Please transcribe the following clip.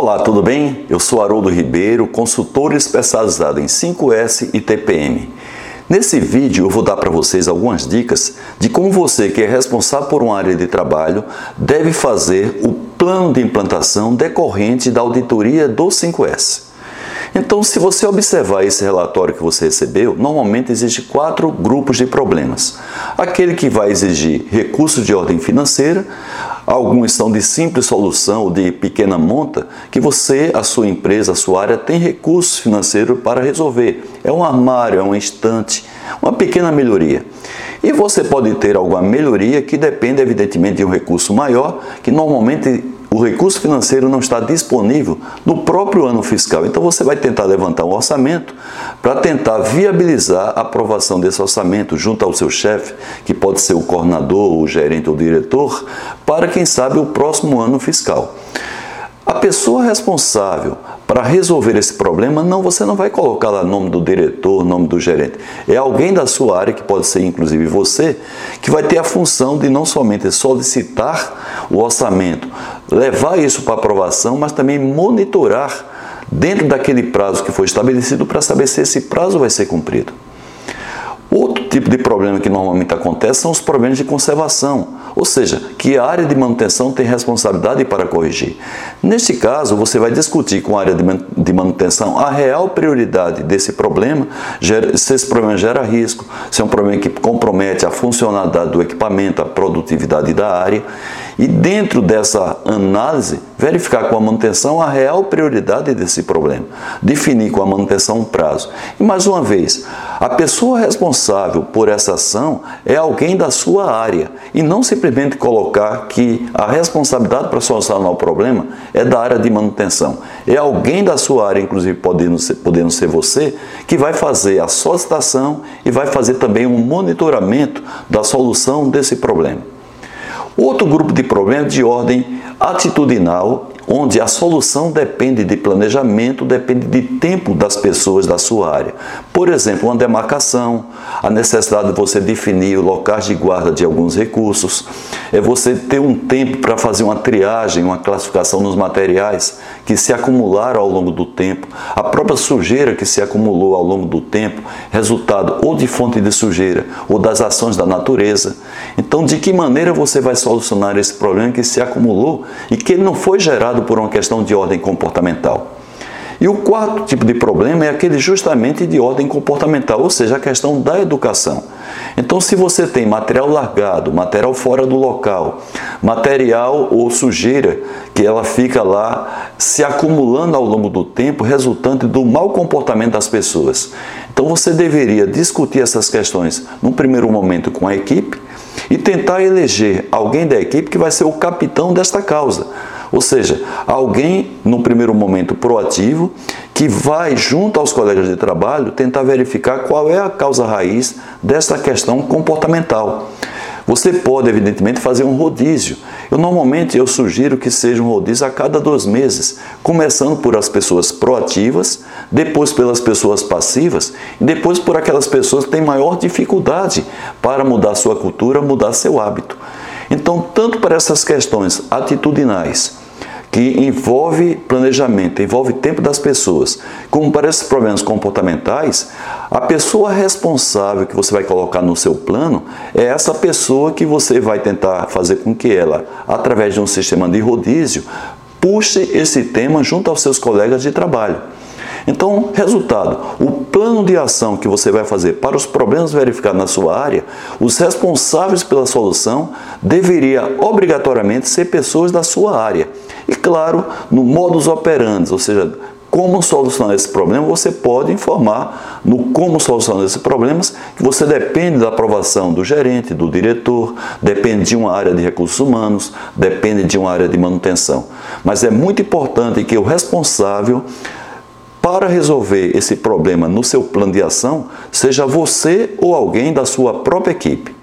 Olá, tudo bem? Eu sou Haroldo Ribeiro, consultor especializado em 5S e TPM. Nesse vídeo eu vou dar para vocês algumas dicas de como você que é responsável por uma área de trabalho deve fazer o plano de implantação decorrente da auditoria do 5S. Então, se você observar esse relatório que você recebeu, normalmente existem quatro grupos de problemas. Aquele que vai exigir recursos de ordem financeira, alguns são de simples solução ou de pequena monta, que você, a sua empresa, a sua área tem recursos financeiros para resolver. É um armário, é um estante, uma pequena melhoria. E você pode ter alguma melhoria que depende, evidentemente, de um recurso maior, que normalmente o recurso financeiro não está disponível no próprio ano fiscal. Então você vai tentar levantar um orçamento para tentar viabilizar a aprovação desse orçamento junto ao seu chefe, que pode ser o coordenador, o gerente ou o diretor, para quem sabe o próximo ano fiscal. A pessoa responsável para resolver esse problema, não, você não vai colocar lá nome do diretor, nome do gerente. É alguém da sua área, que pode ser inclusive você, que vai ter a função de não somente solicitar o orçamento, levar isso para aprovação, mas também monitorar dentro daquele prazo que foi estabelecido para saber se esse prazo vai ser cumprido. Outro tipo de problema que normalmente acontece são os problemas de conservação, ou seja, que a área de manutenção tem responsabilidade para corrigir. Neste caso, você vai discutir com a área de manutenção a real prioridade desse problema, se esse problema gera risco, se é um problema que compromete a funcionalidade do equipamento, a produtividade da área, e dentro dessa análise, verificar com a manutenção a real prioridade desse problema, definir com a manutenção um prazo. E mais uma vez, a pessoa responsável por essa ação é alguém da sua área e não simplesmente colocar que a responsabilidade para solucionar o problema é da área de manutenção. É alguém da sua área, inclusive podendo ser, podendo ser você, que vai fazer a solicitação e vai fazer também um monitoramento da solução desse problema. Outro grupo de problemas de ordem atitudinal onde a solução depende de planejamento, depende de tempo das pessoas da sua área. Por exemplo, uma demarcação, a necessidade de você definir locais de guarda de alguns recursos, é você ter um tempo para fazer uma triagem, uma classificação nos materiais que se acumularam ao longo do tempo, a própria sujeira que se acumulou ao longo do tempo, resultado ou de fonte de sujeira ou das ações da natureza. Então, de que maneira você vai solucionar esse problema que se acumulou e que não foi gerado por uma questão de ordem comportamental. E o quarto tipo de problema é aquele justamente de ordem comportamental, ou seja, a questão da educação. Então, se você tem material largado, material fora do local, material ou sujeira que ela fica lá se acumulando ao longo do tempo, resultante do mau comportamento das pessoas. Então, você deveria discutir essas questões num primeiro momento com a equipe e tentar eleger alguém da equipe que vai ser o capitão desta causa ou seja, alguém, no primeiro momento, proativo, que vai, junto aos colegas de trabalho, tentar verificar qual é a causa raiz dessa questão comportamental. Você pode, evidentemente, fazer um rodízio. Eu normalmente eu sugiro que seja um rodízio a cada dois meses, começando por as pessoas proativas, depois pelas pessoas passivas e depois por aquelas pessoas que têm maior dificuldade para mudar sua cultura, mudar seu hábito. Então, tanto para essas questões atitudinais, que envolve planejamento, envolve tempo das pessoas, como para esses problemas comportamentais, a pessoa responsável que você vai colocar no seu plano é essa pessoa que você vai tentar fazer com que ela, através de um sistema de rodízio, puxe esse tema junto aos seus colegas de trabalho. Então, resultado: o plano de ação que você vai fazer para os problemas verificados na sua área, os responsáveis pela solução deveria obrigatoriamente ser pessoas da sua área. E claro, no modus operandi, ou seja, como solucionar esse problema, você pode informar no como solucionar esses problemas, que você depende da aprovação do gerente, do diretor, depende de uma área de recursos humanos, depende de uma área de manutenção. Mas é muito importante que o responsável para resolver esse problema no seu plano de ação, seja você ou alguém da sua própria equipe.